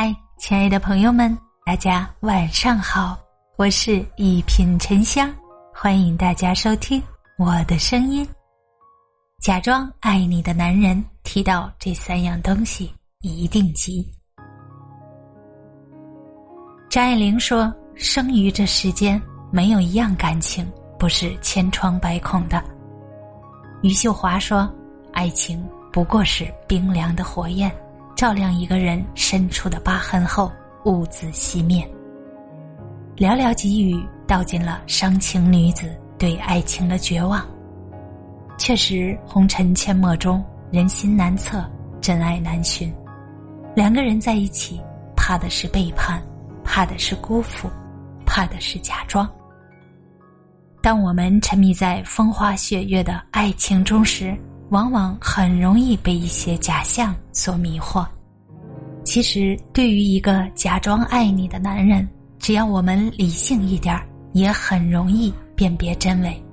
嗨，亲爱的朋友们，大家晚上好，我是一品沉香，欢迎大家收听我的声音。假装爱你的男人，提到这三样东西一定急。张爱玲说：“生于这世间，没有一样感情不是千疮百孔的。”余秀华说：“爱情不过是冰凉的火焰。”照亮一个人深处的疤痕后，兀自熄灭。寥寥几语道尽了伤情女子对爱情的绝望。确实，红尘阡陌中，人心难测，真爱难寻。两个人在一起，怕的是背叛，怕的是辜负，怕的是假装。当我们沉迷在风花雪月的爱情中时，往往很容易被一些假象所迷惑。其实，对于一个假装爱你的男人，只要我们理性一点也很容易辨别真伪。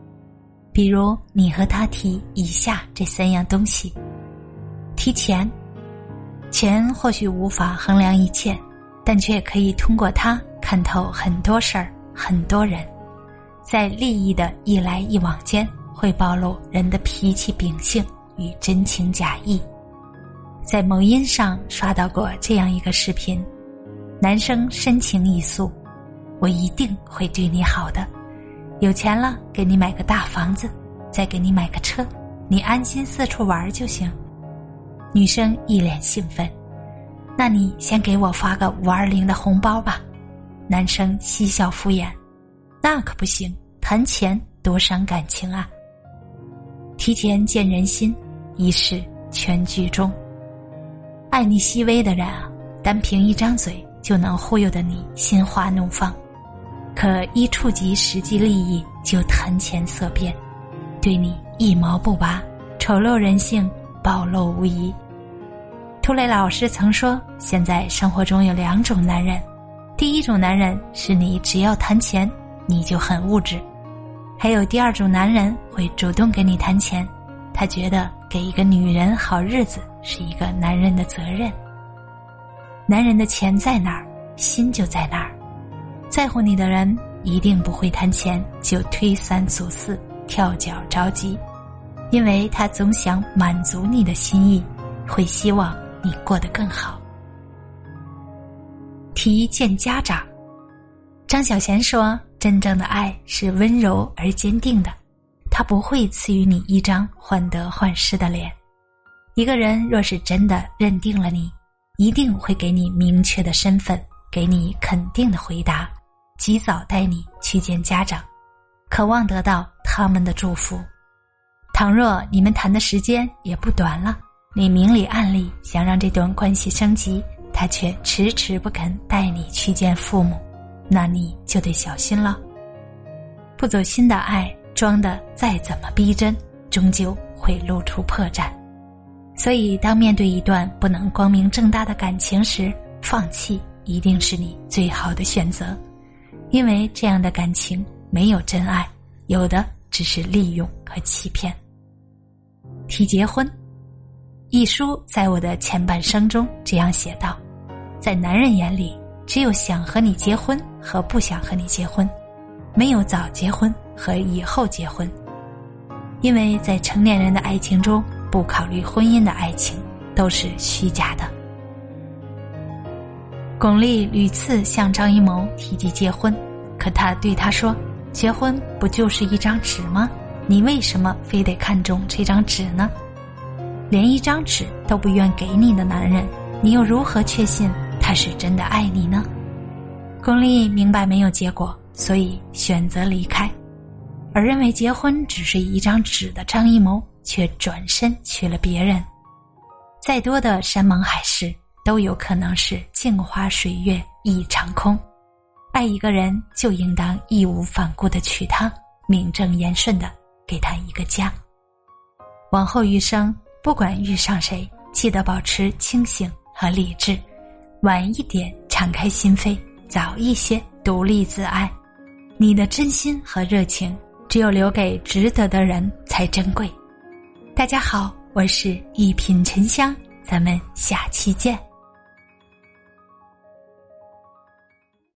比如，你和他提以下这三样东西：提钱，钱或许无法衡量一切，但却可以通过它看透很多事儿、很多人。在利益的一来一往间。会暴露人的脾气秉性与真情假意。在某音上刷到过这样一个视频：男生深情一诉，我一定会对你好的，有钱了给你买个大房子，再给你买个车，你安心四处玩就行。女生一脸兴奋，那你先给我发个五二零的红包吧。男生嬉笑敷衍，那可不行，谈钱多伤感情啊。提前见人心，一世全剧终。爱你细微的人啊，单凭一张嘴就能忽悠的你心花怒放；可一触及实际利益，就谈钱色变，对你一毛不拔，丑陋人性暴露无遗。涂磊老师曾说：“现在生活中有两种男人，第一种男人是你只要谈钱，你就很物质。”还有第二种男人会主动跟你谈钱，他觉得给一个女人好日子是一个男人的责任。男人的钱在哪儿，心就在哪儿。在乎你的人一定不会谈钱就推三阻四、跳脚着急，因为他总想满足你的心意，会希望你过得更好。提见家长，张小娴说。真正的爱是温柔而坚定的，他不会赐予你一张患得患失的脸。一个人若是真的认定了你，一定会给你明确的身份，给你肯定的回答，及早带你去见家长，渴望得到他们的祝福。倘若你们谈的时间也不短了，你明里暗里想让这段关系升级，他却迟迟不肯带你去见父母。那你就得小心了。不走心的爱，装的再怎么逼真，终究会露出破绽。所以，当面对一段不能光明正大的感情时，放弃一定是你最好的选择。因为这样的感情没有真爱，有的只是利用和欺骗。提结婚，一书在我的前半生中这样写道：在男人眼里。只有想和你结婚和不想和你结婚，没有早结婚和以后结婚，因为在成年人的爱情中，不考虑婚姻的爱情都是虚假的。巩俐屡次向张艺谋提及结婚，可他对他说：“结婚不就是一张纸吗？你为什么非得看中这张纸呢？连一张纸都不愿给你的男人，你又如何确信？”他是真的爱你呢？巩俐明白没有结果，所以选择离开；而认为结婚只是一张纸的张艺谋，却转身娶了别人。再多的山盟海誓，都有可能是镜花水月一场空。爱一个人，就应当义无反顾的娶她，名正言顺的给她一个家。往后余生，不管遇上谁，记得保持清醒和理智。晚一点敞开心扉，早一些独立自爱。你的真心和热情，只有留给值得的人才珍贵。大家好，我是一品沉香，咱们下期见。